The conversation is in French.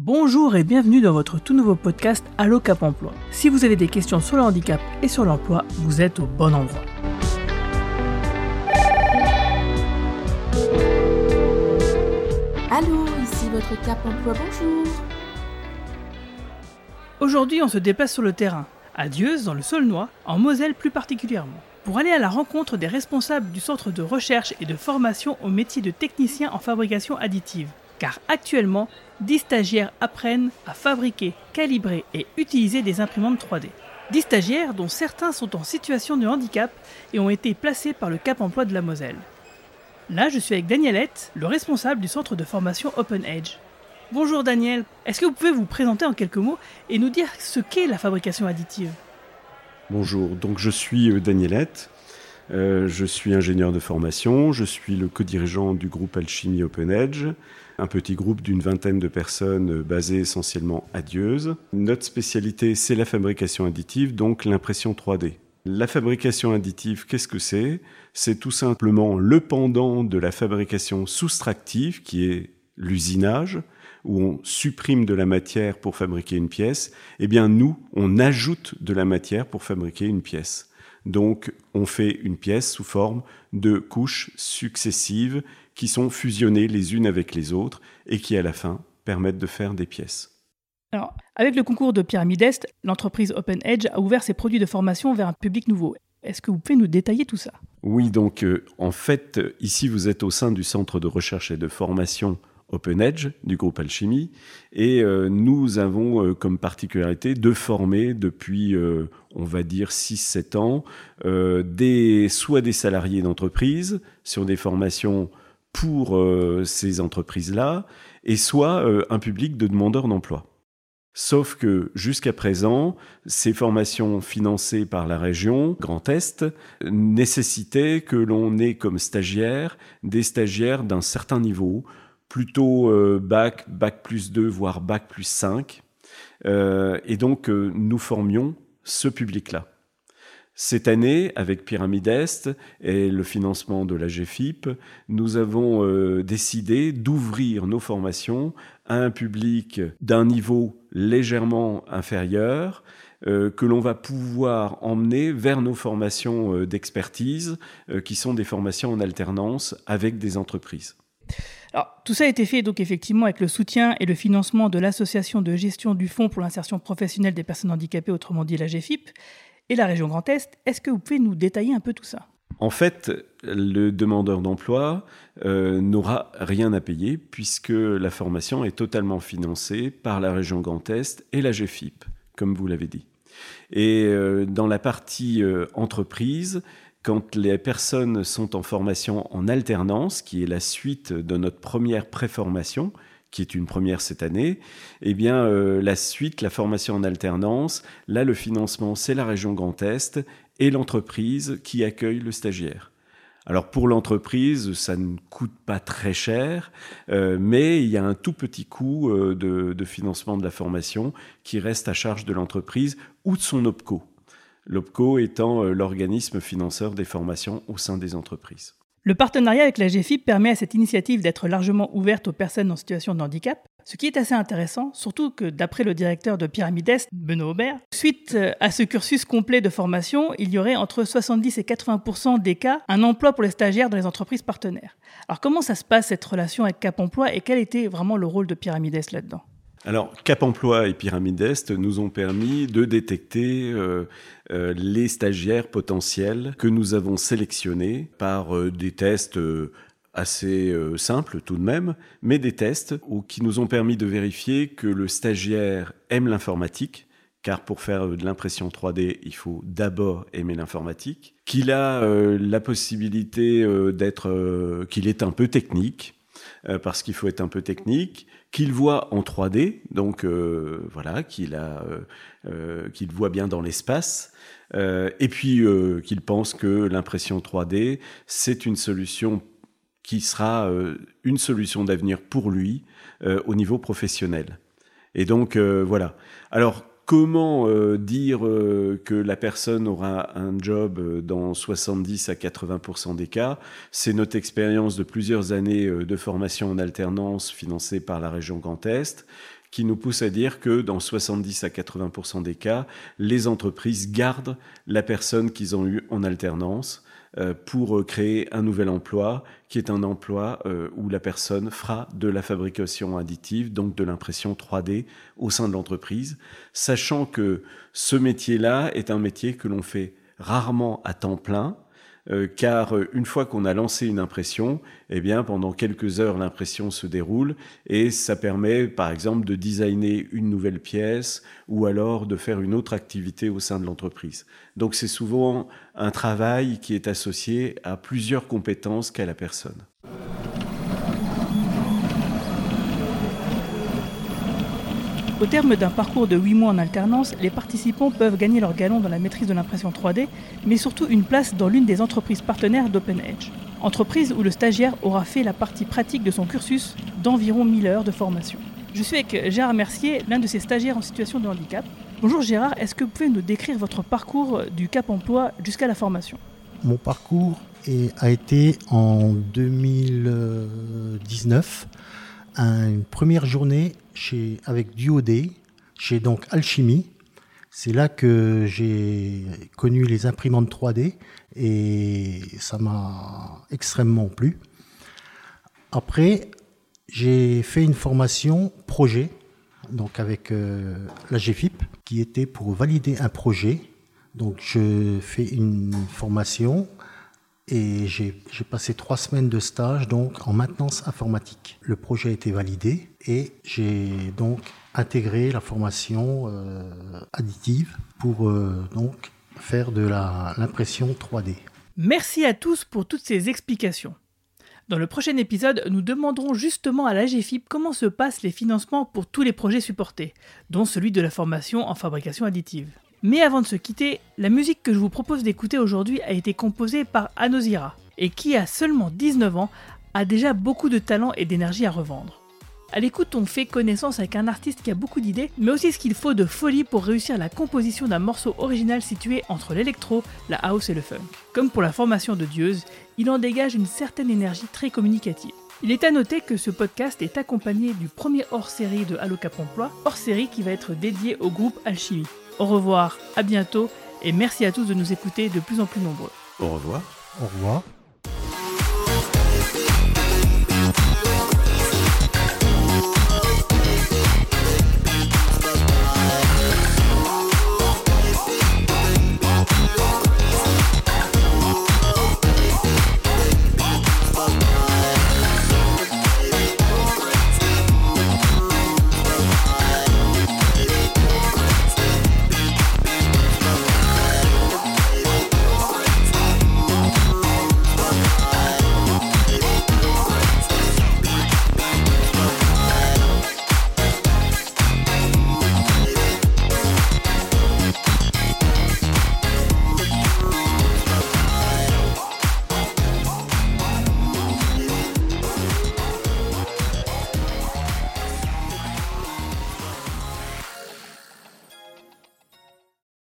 Bonjour et bienvenue dans votre tout nouveau podcast Allo Cap Emploi. Si vous avez des questions sur le handicap et sur l'emploi, vous êtes au bon endroit. Allô, ici votre Cap Emploi, bonjour. Aujourd'hui, on se déplace sur le terrain, à Dieuze, dans le Saulnois, en Moselle plus particulièrement, pour aller à la rencontre des responsables du centre de recherche et de formation au métier de technicien en fabrication additive. Car actuellement, 10 stagiaires apprennent à fabriquer, calibrer et utiliser des imprimantes 3D. 10 stagiaires dont certains sont en situation de handicap et ont été placés par le Cap Emploi de la Moselle. Là, je suis avec Danielette, le responsable du centre de formation Open Edge. Bonjour Daniel, est-ce que vous pouvez vous présenter en quelques mots et nous dire ce qu'est la fabrication additive? Bonjour, donc je suis euh, Danielette, euh, je suis ingénieur de formation, je suis le co-dirigeant du groupe Alchimie Open Edge, un petit groupe d'une vingtaine de personnes euh, basé essentiellement à Dieuze. Notre spécialité, c'est la fabrication additive, donc l'impression 3D. La fabrication additive, qu'est-ce que c'est? C'est tout simplement le pendant de la fabrication soustractive, qui est l'usinage, où on supprime de la matière pour fabriquer une pièce. Eh bien, nous, on ajoute de la matière pour fabriquer une pièce. Donc, on fait une pièce sous forme de couches successives qui sont fusionnées les unes avec les autres et qui, à la fin, permettent de faire des pièces. Alors, avec le concours de Pyramide Est, l'entreprise Open Edge a ouvert ses produits de formation vers un public nouveau. Est-ce que vous pouvez nous détailler tout ça? Oui, donc euh, en fait, ici vous êtes au sein du centre de recherche et de formation Open Edge du groupe Alchimie et euh, nous avons euh, comme particularité de former depuis, on va dire, 6-7 ans, des, soit des salariés d'entreprise sur des formations pour ces entreprises-là, et soit un public de demandeurs d'emploi. Sauf que jusqu'à présent, ces formations financées par la région Grand Est nécessitaient que l'on ait comme stagiaires des stagiaires d'un certain niveau, plutôt euh, bac, bac plus 2, voire bac plus 5. Euh, et donc, euh, nous formions ce public-là. Cette année, avec Pyramide Est et le financement de la GFIP, nous avons décidé d'ouvrir nos formations à un public d'un niveau légèrement inférieur que l'on va pouvoir emmener vers nos formations d'expertise, qui sont des formations en alternance avec des entreprises. Alors, tout ça a été fait donc effectivement avec le soutien et le financement de l'association de gestion du Fonds pour l'insertion professionnelle des personnes handicapées, autrement dit la GFIP, et la région Grand Est. Est-ce que vous pouvez nous détailler un peu tout ça? En fait, le demandeur d'emploi euh, n'aura rien à payer puisque la formation est totalement financée par la région Grand Est et la GFIP, comme vous l'avez dit. Et euh, dans la partie euh, entreprise, quand les personnes sont en formation en alternance, qui est la suite de notre première préformation, qui est une première cette année, eh bien la suite, la formation en alternance, là le financement c'est la région Grand Est et l'entreprise qui accueille le stagiaire. Alors pour l'entreprise, ça ne coûte pas très cher, euh, mais il y a un tout petit coût euh, de, financement de la formation qui reste à charge de l'entreprise ou de son OPCO. L'OPCO étant euh, l'organisme financeur des formations au sein des entreprises. Le partenariat avec la GFIP permet à cette initiative d'être largement ouverte aux personnes en situation de handicap, ce qui est assez intéressant, surtout que d'après le directeur de Pyramide Est, Benoît Aubert, suite euh, à ce cursus complet de formation, il y aurait entre 70 et 80 des cas un emploi pour les stagiaires dans les entreprises partenaires. Alors comment ça se passe cette relation avec Cap Emploi et quel était vraiment le rôle de Pyramide Est là-dedans? Alors, Cap Emploi et Pyramide Est nous ont permis de détecter euh, euh, les stagiaires potentiels que nous avons sélectionnés par des tests assez euh, simple tout de même, mais des tests qui nous ont permis de vérifier que le stagiaire aime l'informatique, car pour faire euh, de l'impression 3D, il faut d'abord aimer l'informatique, qu'il a euh, la possibilité d'être, qu'il est un peu technique, parce qu'il faut être un peu technique, qu'il voit en 3D, donc voilà, qu'il a, qu'il voit bien dans l'espace, et puis qu'il pense que l'impression 3D c'est une solution qui sera euh, une solution d'avenir pour lui euh, au niveau professionnel. Et donc euh, voilà. Alors comment dire que la personne aura un job dans 70 à 80% des cas? C'est notre expérience de plusieurs années de formation en alternance financée par la région Grand Est qui nous pousse à dire que dans 70 à 80% des cas, les entreprises gardent la personne qu'ils ont eue en alternance euh, pour créer un nouvel emploi qui est un emploi euh, où la personne fera de la fabrication additive, donc de l'impression 3D au sein de l'entreprise, sachant que ce métier-là est un métier que l'on fait rarement à temps plein, euh, car euh, une fois qu'on a lancé une impression, eh bien pendant quelques heures l'impression se déroule et ça permet par exemple de designer une nouvelle pièce ou alors de faire une autre activité au sein de l'entreprise. Donc c'est souvent un travail qui est associé à plusieurs compétences qu'a la personne. Au terme d'un parcours de 8 mois en alternance, les participants peuvent gagner leur galon dans la maîtrise de l'impression 3D, mais surtout une place dans l'une des entreprises partenaires d'OpenEdge. Entreprise où le stagiaire aura fait la partie pratique de son cursus d'environ 1000 heures de formation. Je suis avec Gérard Mercier, l'un de ces stagiaires en situation de handicap. Bonjour Gérard, est-ce que vous pouvez nous décrire votre parcours du Cap Emploi jusqu'à la formation? Mon parcours a été en 2019 une première journée chez, avec Duodé, chez donc Alchimie. C'est là que j'ai connu les imprimantes 3D et ça m'a extrêmement plu. Après, j'ai fait une formation projet, donc avec euh, la GFIP, qui était pour valider un projet. Donc je fais une formation et j'ai passé trois semaines de stage donc en maintenance informatique. Le projet a été validé et j'ai donc intégré la formation euh, additive pour euh, donc faire de l'impression 3D. Merci à tous pour toutes ces explications. Dans le prochain épisode, nous demanderons justement à l'AGFIP comment se passent les financements pour tous les projets supportés, dont celui de la formation en fabrication additive. Mais avant de se quitter, la musique que je vous propose d'écouter aujourd'hui a été composée par Anosira, et qui a seulement 19 ans a déjà beaucoup de talent et d'énergie à revendre. À l'écoute, on fait connaissance avec un artiste qui a beaucoup d'idées, mais aussi ce qu'il faut de folie pour réussir la composition d'un morceau original situé entre l'électro, la house et le funk. Comme pour la formation de Dieuse, il en dégage une certaine énergie très communicative. Il est à noter que ce podcast est accompagné du premier hors-série de Allo Cap Emploi, hors-série qui va être dédié au groupe Alchimie. Au revoir, à bientôt et merci à tous de nous écouter de plus en plus nombreux. Au revoir. Au revoir.